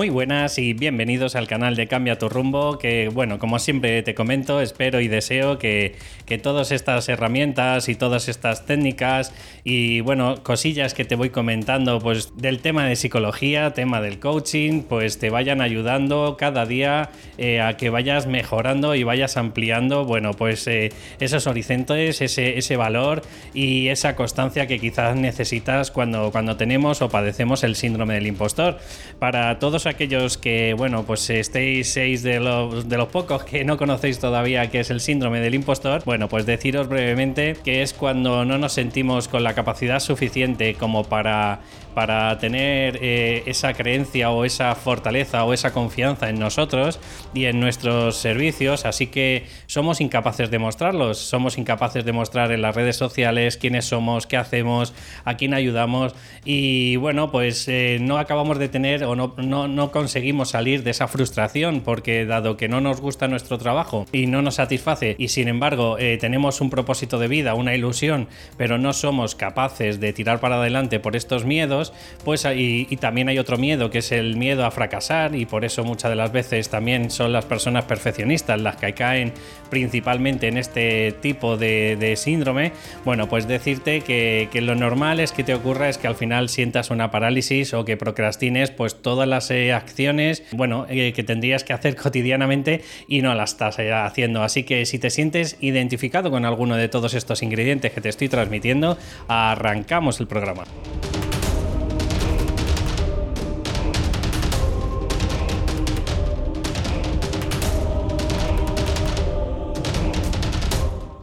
Muy buenas y bienvenidos al canal de Cambia tu rumbo, que bueno, como siempre te comento, espero y deseo que, que, todas estas herramientas y todas estas técnicas y bueno, cosillas que te voy comentando pues del tema de psicología, tema del coaching, pues te vayan ayudando cada día eh, a que vayas mejorando y vayas ampliando, bueno, pues eh, esos horizontes, ese, ese valor y esa constancia que quizás necesitas cuando, cuando tenemos o padecemos el síndrome del impostor. Para todos aquellos que, bueno, pues estéis seis de los, de los pocos que no conocéis todavía qué es el síndrome del impostor, bueno, pues deciros brevemente que es cuando no nos sentimos con la capacidad suficiente como para para tener eh, esa creencia o esa fortaleza o esa confianza en nosotros y en nuestros servicios, así que somos incapaces de mostrarlos, somos incapaces de mostrar en las redes sociales quiénes somos, qué hacemos, a quién ayudamos. Y bueno, pues eh, no acabamos de tener o no, no, conseguimos salir de esa frustración porque dado que no nos gusta nuestro trabajo y no nos satisface y sin embargo eh, tenemos un propósito de vida, una ilusión, pero no somos capaces de tirar para adelante por estos miedos, pues y, también hay otro miedo que es el miedo a fracasar y por eso muchas de las veces también son las personas perfeccionistas las que caen principalmente en este tipo de, síndrome. Bueno, pues decirte que, lo normal es que te ocurra es que al final sientas una parálisis o que procrastines pues todas las eh, acciones, bueno, eh, que tendrías que hacer cotidianamente y no las estás eh, haciendo. Así que si te sientes identificado con alguno de todos estos ingredientes que te estoy transmitiendo, arrancamos el programa.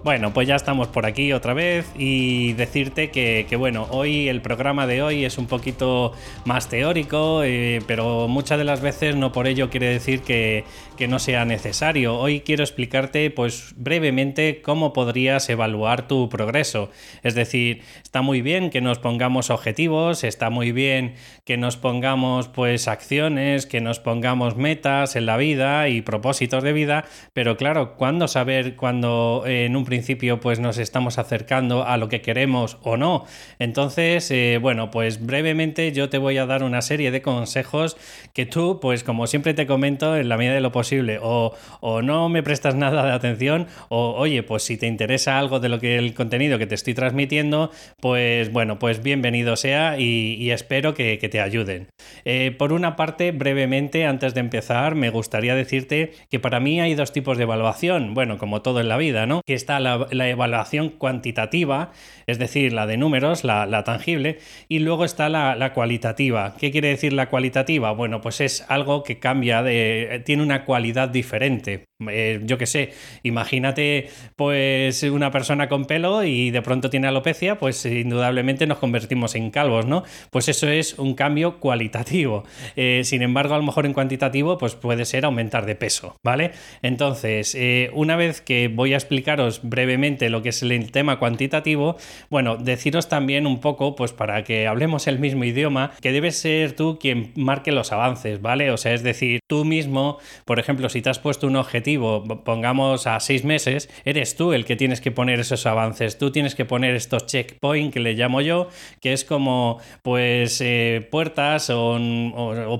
Bueno, pues ya estamos por aquí otra vez y decirte que, bueno, hoy el programa de hoy es un poquito más teórico, eh, pero muchas de las veces no por ello quiere decir que, que, no sea necesario. Hoy quiero explicarte pues brevemente cómo podrías evaluar tu progreso. Es decir, está muy bien que nos pongamos objetivos, está muy bien que nos pongamos pues acciones, que nos pongamos metas en la vida y propósitos de vida, pero claro, ¿cuándo saber cuando en un principio pues nos estamos acercando a lo que queremos o no. Entonces, eh, bueno, pues brevemente yo te voy a dar una serie de consejos que tú, pues como siempre te comento, en la medida de lo posible, o, no me prestas nada de atención, o oye, pues si te interesa algo de lo que el contenido que te estoy transmitiendo, pues bueno, pues bienvenido sea y, espero que, te ayuden. Eh, por una parte, brevemente, antes de empezar, me gustaría decirte que para mí hay dos tipos de evaluación, bueno, como todo en la vida, ¿no? Que está la, evaluación cuantitativa, es decir, la de números, la, tangible, y luego está la, cualitativa. ¿Qué quiere decir la cualitativa? Bueno, pues es algo que cambia, de, tiene una cualidad diferente. Eh, yo qué sé, imagínate pues una persona con pelo y de pronto tiene alopecia, pues indudablemente nos convertimos en calvos, ¿no? Pues eso es un cambio cualitativo. Eh, sin embargo, a lo mejor en cuantitativo, pues puede ser aumentar de peso, ¿vale? Entonces, eh, una vez que voy a explicaros brevemente lo que es el tema cuantitativo, bueno, deciros también un poco, pues para que hablemos el mismo idioma, que debes ser tú quien marque los avances, ¿vale? O sea, es decir, tú mismo, por ejemplo, si te has puesto un objetivo, pongamos a seis meses, eres tú el que tienes que poner esos avances. Tú tienes que poner estos checkpoints que le llamo yo, que es como pues eh, puertas o,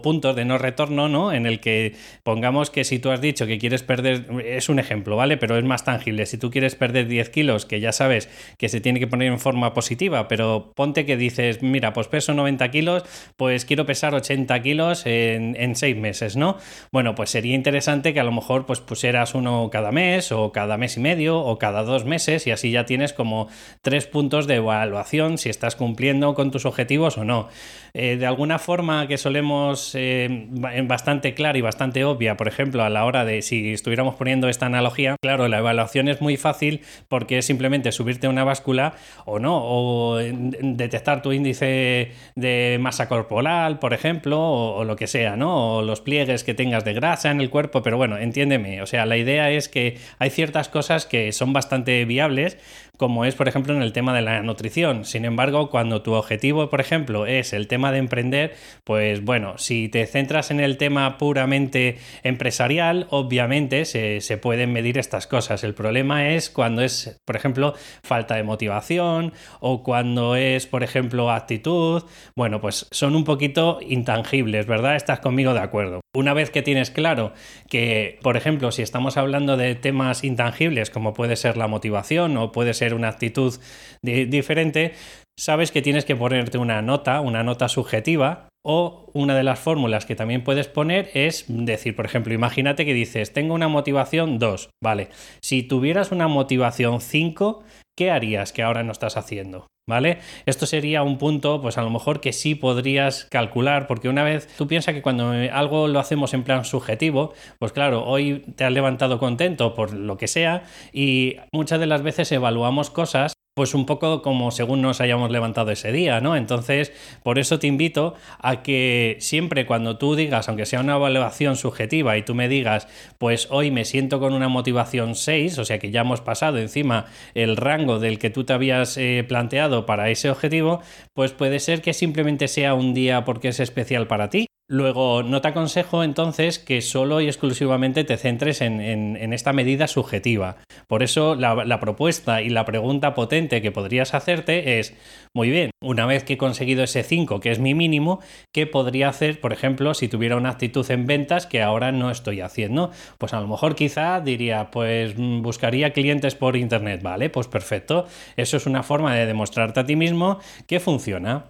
puntos de no retorno, ¿no? En el que pongamos que si tú has dicho que quieres perder, es un ejemplo, ¿vale? Pero es más tangible. Si tú quieres perder 10 kilos, que ya sabes que se tiene que poner en forma positiva, pero ponte que dices, mira, pues peso 90 kilos, pues quiero pesar 80 kilos en, en seis meses, ¿no? Bueno, pues sería interesante que a lo mejor pues, pues serás uno cada mes o cada mes y medio o cada dos meses y así ya tienes como tres puntos de evaluación si estás cumpliendo con tus objetivos o no. Eh, de alguna forma que solemos eh, bastante clara y bastante obvia, por ejemplo, a la hora de si estuviéramos poniendo esta analogía, claro, la evaluación es muy fácil porque es simplemente subirte una báscula o no, o detectar tu índice de masa corporal, por ejemplo, o, o lo que sea, ¿no? O los pliegues que tengas de grasa en el cuerpo, pero bueno, entiéndeme, sea, la idea es que hay ciertas cosas que son bastante viables, como es, por ejemplo, en el tema de la nutrición. Sin embargo, cuando tu objetivo, por ejemplo, es el tema de emprender, pues bueno, si te centras en el tema puramente empresarial, obviamente se, se pueden medir estas cosas. El problema es cuando es, por ejemplo, falta de motivación o cuando es, por ejemplo, actitud. Bueno, pues son un poquito intangibles, ¿verdad? Estás conmigo de acuerdo. Una vez que tienes claro que, por ejemplo, si estamos hablando de temas intangibles como puede ser la motivación o puede ser una actitud diferente, sabes que tienes que ponerte una nota, una nota subjetiva o una de las fórmulas que también puedes poner es decir, por ejemplo, imagínate que dices, tengo una motivación 2, vale, si tuvieras una motivación 5, ¿qué harías que ahora no estás haciendo? ¿Vale? Esto sería un punto, pues a lo mejor que sí podrías calcular, porque una vez tú piensas que cuando algo lo hacemos en plan subjetivo, pues claro, hoy te has levantado contento por lo que sea y muchas de las veces evaluamos cosas pues un poco como según nos hayamos levantado ese día, ¿no? Entonces, por eso te invito a que siempre cuando tú digas, aunque sea una evaluación subjetiva y tú me digas, pues hoy me siento con una motivación 6, o sea que ya hemos pasado encima el rango del que tú te habías eh, planteado para ese objetivo, pues puede ser que simplemente sea un día porque es especial para ti Luego, no te aconsejo entonces que solo y exclusivamente te centres en, esta medida subjetiva. Por eso la, propuesta y la pregunta potente que podrías hacerte es, muy bien, una vez que he conseguido ese 5, que es mi mínimo, ¿qué podría hacer, por ejemplo, si tuviera una actitud en ventas que ahora no estoy haciendo? Pues a lo mejor quizá diría, pues mm, buscaría clientes por Internet, ¿vale? Pues perfecto. Eso es una forma de demostrarte a ti mismo que funciona.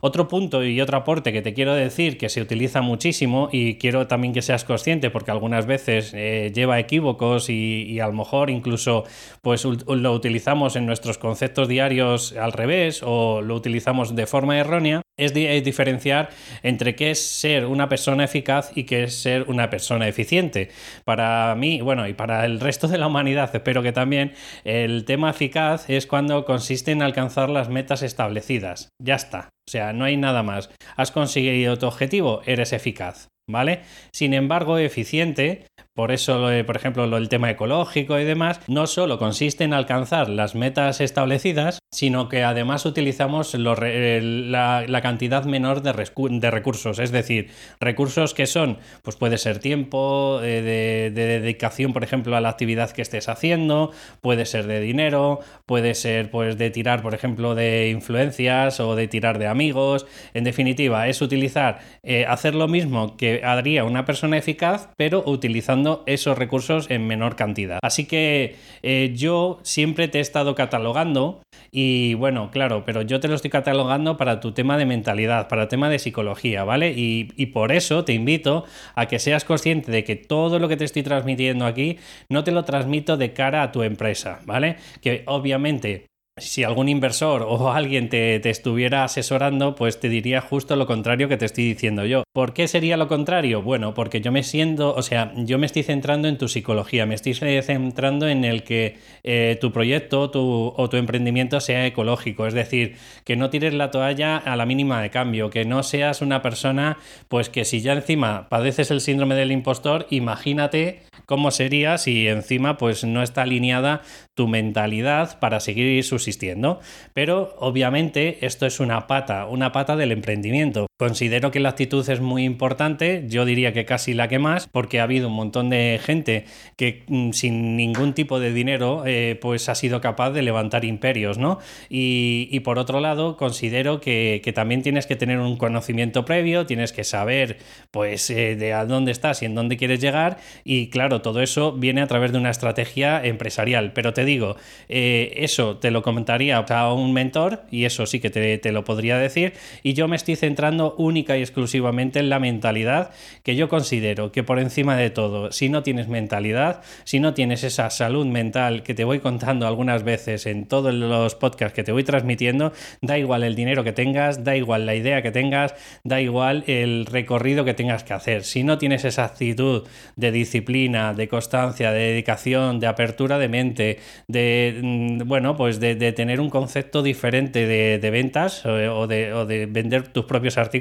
Otro punto y otro aporte que te quiero decir que se utiliza muchísimo y quiero también que seas consciente porque algunas veces eh, lleva equívocos y, a lo mejor incluso pues lo utilizamos en nuestros conceptos diarios al revés o lo utilizamos de forma errónea es, diferenciar entre qué es ser una persona eficaz y qué es ser una persona eficiente. Para mí, bueno, y para el resto de la humanidad, espero que también, el tema eficaz es cuando consiste en alcanzar las metas establecidas. Ya está. O sea, no hay nada más. Has conseguido tu objetivo, eres eficaz. ¿Vale? Sin embargo, eficiente por eso, por ejemplo, el tema ecológico y demás, no solo consiste en alcanzar las metas establecidas, sino que además utilizamos la, cantidad menor de, recursos, es decir, recursos que son, pues puede ser tiempo, eh, de, dedicación, por ejemplo, a la actividad que estés haciendo, puede ser de dinero, puede ser pues de tirar, por ejemplo, de influencias o de tirar de amigos. En definitiva, es utilizar, eh, hacer lo mismo que haría una persona eficaz, pero utilizando esos recursos en menor cantidad. Así que eh, yo siempre te he estado catalogando y bueno, claro, pero yo te lo estoy catalogando para tu tema de mentalidad, para el tema de psicología, ¿vale? Y, y por eso te invito a que seas consciente de que todo lo que te estoy transmitiendo aquí no te lo transmito de cara a tu empresa, ¿vale? Que obviamente si algún inversor o alguien te, estuviera asesorando, pues te diría justo lo contrario que te estoy diciendo yo. ¿Por qué sería lo contrario? Bueno, porque yo me siento, o sea, yo me estoy centrando en tu psicología, me estoy centrando en el que eh, tu proyecto o tu emprendimiento sea ecológico, es decir, que no tires la toalla a la mínima de cambio, que no seas una persona, pues que si ya encima padeces el síndrome del impostor, imagínate cómo sería si encima pues no está alineada tu mentalidad para seguir subsistiendo. Pero obviamente esto es una pata, una pata del emprendimiento. Considero que la actitud es muy importante, yo diría que casi la que más, porque ha habido un montón de gente que mm, sin ningún tipo de dinero eh, pues ha sido capaz de levantar imperios, ¿no? Y, por otro lado, considero que, también tienes que tener un conocimiento previo, tienes que saber pues eh, de a dónde estás y en dónde quieres llegar y claro, todo eso viene a través de una estrategia empresarial, pero te digo, eh, eso te lo comentaría a un mentor y eso sí que te, te lo podría decir y yo me estoy centrando única y exclusivamente en la mentalidad, que yo considero que por encima de todo, si no tienes mentalidad, si no tienes esa salud mental que te voy contando algunas veces en todos los podcasts que te voy transmitiendo, da igual el dinero que tengas, da igual la idea que tengas, da igual el recorrido que tengas que hacer. Si no tienes esa actitud de disciplina, de constancia, de dedicación, de apertura de mente, de mm, bueno, pues de, tener un concepto diferente de, ventas o, de, o de vender tus propios artículos,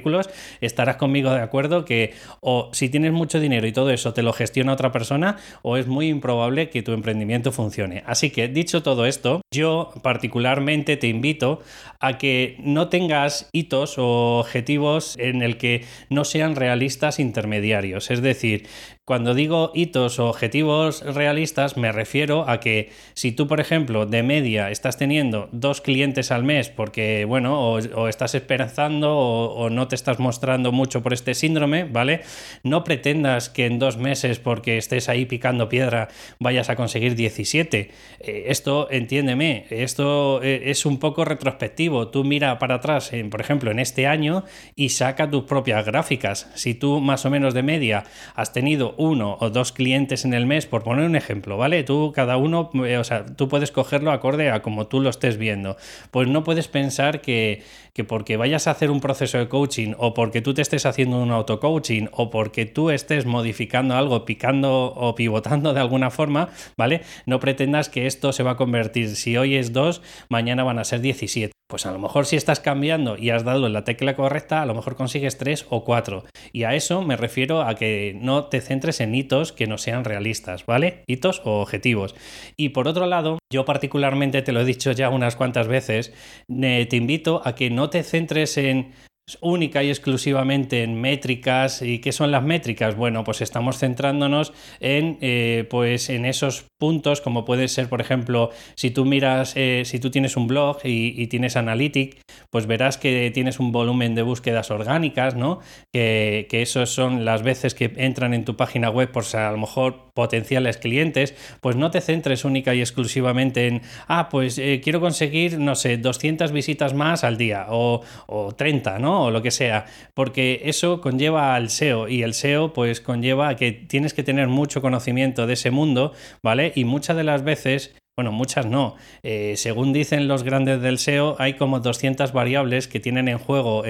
estarás conmigo de acuerdo que o si tienes mucho dinero y todo eso te lo gestiona otra persona, o es muy improbable que tu emprendimiento funcione. Así que dicho todo esto, yo particularmente te invito a que no tengas hitos o objetivos en el que no sean realistas intermediarios. Es decir, cuando digo hitos o objetivos realistas, me refiero a que si tú, por ejemplo, de media estás teniendo dos clientes al mes porque, bueno, o, estás esperanzando o, no te estás mostrando mucho por este síndrome, ¿vale? No pretendas que en dos meses, porque estés ahí picando piedra, vayas a conseguir 17. Eh, esto, entiéndeme, esto eh, es un poco retrospectivo. Tú mira para atrás, por ejemplo, en este año y saca tus propias gráficas. Si tú más o menos de media has tenido uno o dos clientes en el mes, por poner un ejemplo, ¿vale? Tú cada uno, eh, o sea, tú puedes cogerlo acorde a como tú lo estés viendo. Pues no puedes pensar que, que porque vayas a hacer un proceso de coaching o porque tú te estés haciendo un auto-coaching o porque tú estés modificando algo, picando o pivotando de alguna forma, ¿vale? No pretendas que esto se va a convertir, si hoy es dos, mañana van a ser 17. Pues a lo mejor si estás cambiando y has dado la tecla correcta, a lo mejor consigues tres o cuatro. Y a eso me refiero a que no te centres en hitos que no sean realistas, ¿vale? Hitos o objetivos. Y por otro lado, yo particularmente te lo he dicho ya unas cuantas veces, te invito a que no te centres en única y exclusivamente en métricas. ¿Y qué son las métricas? Bueno, pues estamos centrándonos en, eh, pues en esos puntos, como puede ser, por ejemplo, si tú miras, eh, si tú tienes un blog y, tienes Analytics, pues verás que tienes un volumen de búsquedas orgánicas, ¿no? Que, que esos son las veces que entran en tu página web por a lo mejor potenciales clientes, pues no te centres única y exclusivamente en, ah, pues eh, quiero conseguir, no sé, 200 visitas más al día o, o 30, ¿no? O lo que sea, porque eso conlleva al SEO y el SEO pues conlleva que tienes que tener mucho conocimiento de ese mundo, ¿vale? Y muchas de las veces bueno, muchas no. Eh, según dicen los grandes del SEO, hay como 200 variables que tienen en juego,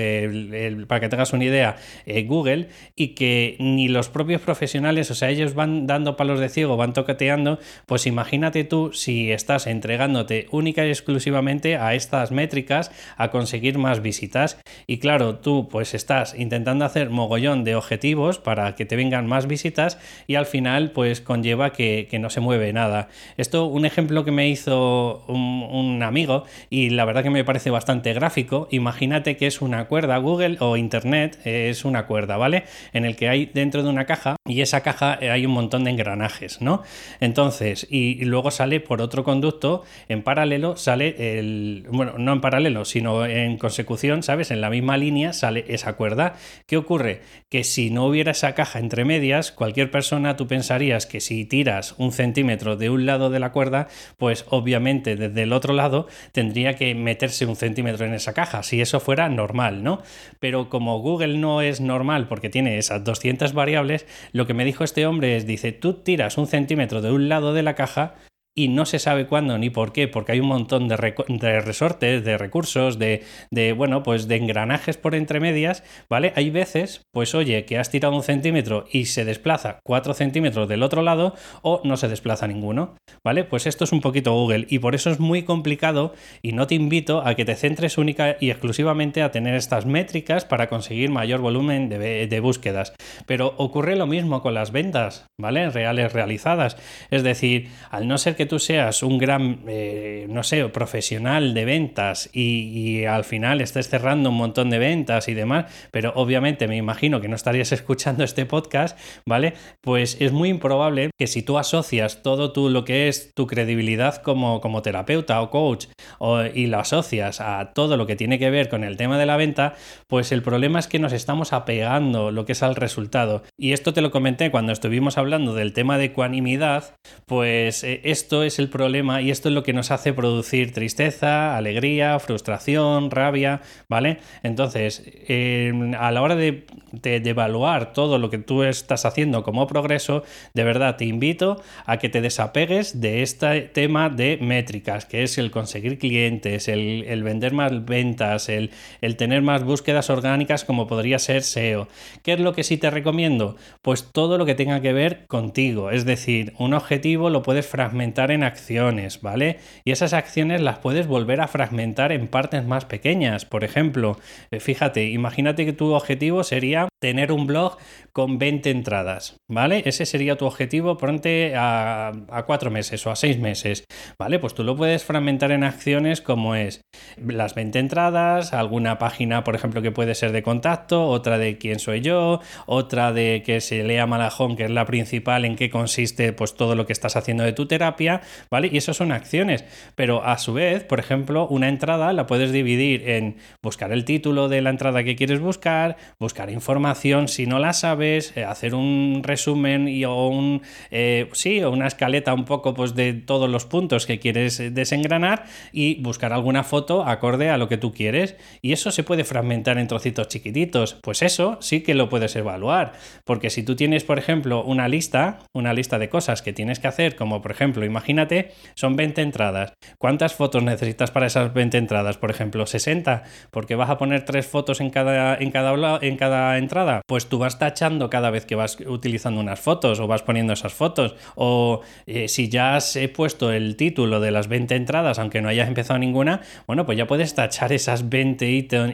para que tengas una idea, eh, Google, y que ni los propios profesionales, o sea, ellos van dando palos de ciego, van toqueteando, pues imagínate tú si estás entregándote única y exclusivamente a estas métricas a conseguir más visitas. Y claro, tú pues estás intentando hacer mogollón de objetivos para que te vengan más visitas y al final pues conlleva que, que no se mueve nada. Esto, un ejemplo que me hizo un, amigo y la verdad que me parece bastante gráfico. Imagínate que es una cuerda, Google o Internet es una cuerda, ¿vale? En el que hay dentro de una caja y esa caja eh, hay un montón de engranajes, ¿no? Entonces, y, luego sale por otro conducto, en paralelo sale el, bueno, no en paralelo, sino en consecución, ¿sabes? En la misma línea sale esa cuerda. ¿Qué ocurre? Que si no hubiera esa caja entre medias, cualquier persona tú pensarías que si tiras un centímetro de un lado de la cuerda, pues obviamente desde el otro lado tendría que meterse un centímetro en esa caja, si eso fuera normal, ¿no? Pero como Google no es normal porque tiene esas 200 variables, lo que me dijo este hombre es, dice, tú tiras un centímetro de un lado de la caja y no se sabe cuándo ni por qué, porque hay un montón de, resortes, de recursos, de, bueno, pues de engranajes por entre medias, ¿vale? Hay veces, pues oye, que has tirado un centímetro y se desplaza cuatro centímetros del otro lado o no se desplaza ninguno, ¿vale? Pues esto es un poquito Google y por eso es muy complicado y no te invito a que te centres única y exclusivamente a tener estas métricas para conseguir mayor volumen de, de búsquedas. Pero ocurre lo mismo con las ventas, ¿vale? Reales realizadas. Es decir, al no ser que tú seas un gran, eh, no sé, profesional de ventas y, al final estés cerrando un montón de ventas y demás, pero obviamente me imagino que no estarías escuchando este podcast, ¿vale? Pues es muy improbable que si tú asocias todo tú lo que es tu credibilidad como, como terapeuta o coach y lo asocias a todo lo que tiene que ver con el tema de la venta, pues el problema es que nos estamos apegando lo que es al resultado. Y esto te lo comenté cuando estuvimos hablando del tema de ecuanimidad, pues eh, esto es el problema y esto es lo que nos hace producir tristeza, alegría, frustración, rabia, ¿vale? Entonces, a la hora de, evaluar todo lo que tú estás haciendo como progreso, de verdad te invito a que te desapegues de este tema de métricas, que es el conseguir clientes, el, vender más ventas, el, el tener más búsquedas orgánicas como podría ser SEO. ¿Qué es lo que sí te recomiendo? Pues todo lo que tenga que ver contigo, es decir, un objetivo lo puedes fragmentar en acciones, ¿vale? Y esas acciones las puedes volver a fragmentar en partes más pequeñas. Por ejemplo, eh, fíjate, imagínate que tu objetivo sería tener un blog con 20 entradas, ¿vale? Ese sería tu objetivo pronto a, a cuatro meses o a seis meses, ¿vale? Pues tú lo puedes fragmentar en acciones como es las 20 entradas, alguna página, por ejemplo, que puede ser de contacto, otra de quién soy yo, otra de que se lea Malajón, que es la principal, en qué consiste pues todo lo que estás haciendo de tu terapia, ¿vale? Y eso son acciones, pero a su vez, por ejemplo, una entrada la puedes dividir en buscar el título de la entrada que quieres buscar, buscar información si no la sabes, eh, hacer un resumen y o un eh, sí, o una escaleta un poco pues de todos los puntos que quieres desengranar y buscar alguna foto acorde a lo que tú quieres y eso se puede fragmentar en trocitos chiquititos. Pues eso sí que lo puedes evaluar, porque si tú tienes, por ejemplo, una lista, una lista de cosas que tienes que hacer, como por ejemplo, imagínate, son 20 entradas. ¿Cuántas fotos necesitas para esas 20 entradas? Por ejemplo, 60, porque vas a poner tres fotos en cada en cada en cada entrada. Pues tú vas tachando cada vez que vas utilizando unas fotos o vas poniendo esas fotos o eh, si ya has puesto el título de las 20 entradas, aunque no hayas empezado ninguna, bueno, pues ya puedes tachar esas 20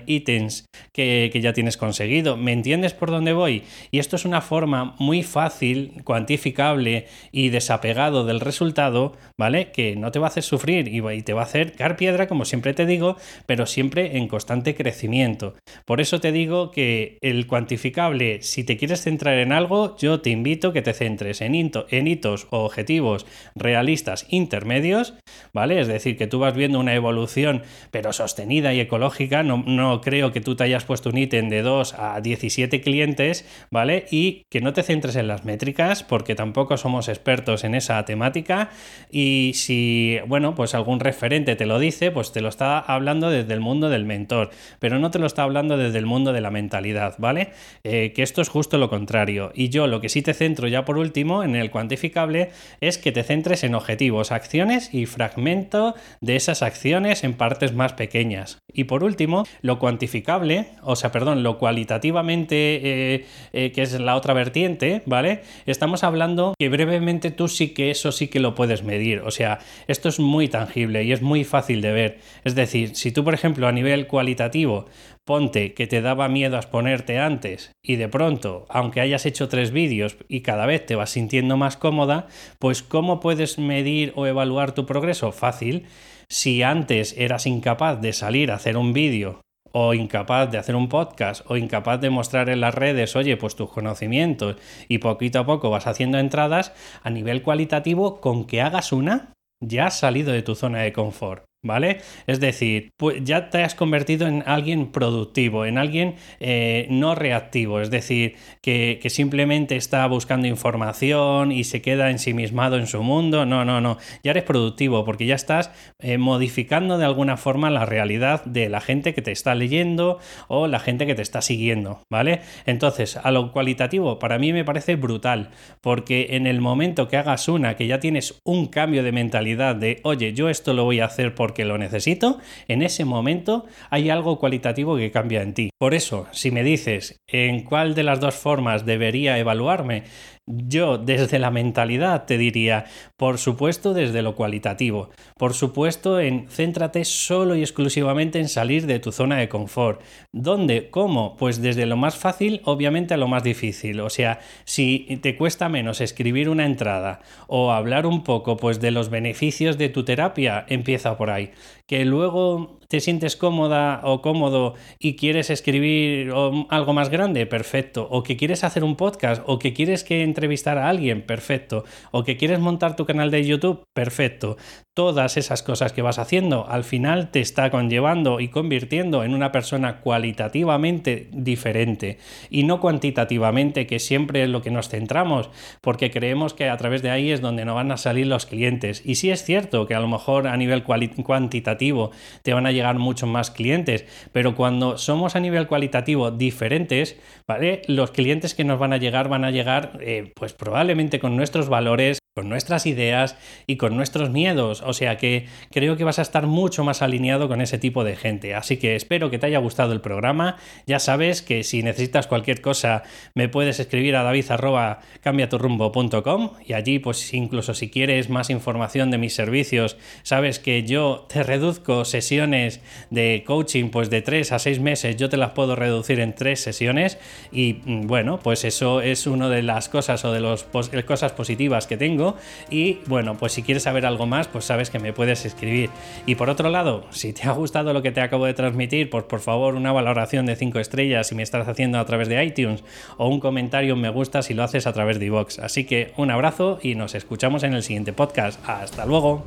ítems que, que ya tienes conseguido. ¿Me entiendes por dónde voy? Y esto es una forma muy fácil, cuantificable y desapegado del resultado, ¿vale? Que no te va a hacer sufrir y te va a hacer caer piedra, como siempre te digo, pero siempre en constante crecimiento. Por eso te digo que el cuantificable, si te quieres centrar en algo, yo te invito que te centres en, en hitos o objetivos realistas intermedios, ¿vale? Es decir, que tú vas viendo una evolución, pero sostenida y ecológica. No, no creo que tú te hayas puesto un ítem de 2 a 17 clientes, ¿vale? Y que no te centres en las métricas, porque tampoco somos expertos en esa temática. Y si, bueno, pues algún referente te lo dice, pues te lo está hablando desde el mundo del mentor, pero no te lo está hablando desde el mundo de la mentalidad, ¿vale? Eh, que esto es justo lo contrario. Y yo lo que sí te centro ya por último en el cuantificable es que te centres en objetivos, acciones y fragmento de esas acciones en partes más pequeñas. Y por último, lo cuantificable, o sea, perdón, lo cualitativamente, eh, eh, que es la otra vertiente, ¿vale? Estamos hablando que brevemente tú sí que eso sí que lo puedes medir. O sea, esto es muy tangible y es muy fácil de ver. Es decir, si tú, por ejemplo, a nivel cualitativo, ponte que te daba miedo a exponerte antes y de pronto, aunque hayas hecho tres vídeos y cada vez te vas sintiendo más cómoda, pues ¿cómo puedes medir o evaluar tu progreso? Fácil. Si antes eras incapaz de salir a hacer un vídeo o incapaz de hacer un podcast o incapaz de mostrar en las redes, oye, pues tus conocimientos y poquito a poco vas haciendo entradas, a nivel cualitativo, con que hagas una, ya has salido de tu zona de confort. ¿Vale? Es decir, pues ya te has convertido en alguien productivo, en alguien eh, no reactivo, es decir, que, simplemente está buscando información y se queda ensimismado en su mundo. No, no, no, ya eres productivo porque ya estás eh, modificando de alguna forma la realidad de la gente que te está leyendo o la gente que te está siguiendo, ¿vale? Entonces, a lo cualitativo, para mí me parece brutal, porque en el momento que hagas una, que ya tienes un cambio de mentalidad de, oye, yo esto lo voy a hacer por que lo necesito, en ese momento hay algo cualitativo que cambia en ti. Por eso, si me dices en cuál de las dos formas debería evaluarme, yo desde la mentalidad te diría, por supuesto desde lo cualitativo, por supuesto en céntrate solo y exclusivamente en salir de tu zona de confort. ¿Dónde? ¿Cómo? Pues desde lo más fácil obviamente a lo más difícil. O sea, si te cuesta menos escribir una entrada o hablar un poco pues de los beneficios de tu terapia, empieza por ahí. Que luego te sientes cómoda o cómodo y quieres escribir algo más grande, perfecto. O que quieres hacer un podcast o que quieres que entrevistar a alguien, perfecto. O que quieres montar tu canal de YouTube, perfecto. Todas esas cosas que vas haciendo al final te está conllevando y convirtiendo en una persona cualitativamente diferente y no cuantitativamente, que siempre es lo que nos centramos, porque creemos que a través de ahí es donde no van a salir los clientes. Y sí es cierto que a lo mejor a nivel cuantitativo te van a llegar muchos más clientes, pero cuando somos a nivel cualitativo diferentes, ¿vale? Los clientes que nos van a llegar van a llegar, eh, pues probablemente con nuestros valores, con nuestras ideas y con nuestros miedos. O sea que creo que vas a estar mucho más alineado con ese tipo de gente. Así que espero que te haya gustado el programa. Ya sabes que si necesitas cualquier cosa me puedes escribir a david.cambiaturrumbo.com y allí pues incluso si quieres más información de mis servicios, sabes que yo te reduzco sesiones de coaching pues de 3 a 6 meses, yo te las puedo reducir en 3 sesiones y mm, bueno, pues eso es una de las cosas o de las cosas positivas que tengo y bueno, pues si quieres saber algo más, pues sabes que me puedes escribir. Y por otro lado, si te ha gustado lo que te acabo de transmitir, pues por favor una valoración de 5 estrellas si me estás haciendo a través de iTunes o un comentario me gusta si lo haces a través de iVoox. Así que un abrazo y nos escuchamos en el siguiente podcast. Hasta luego.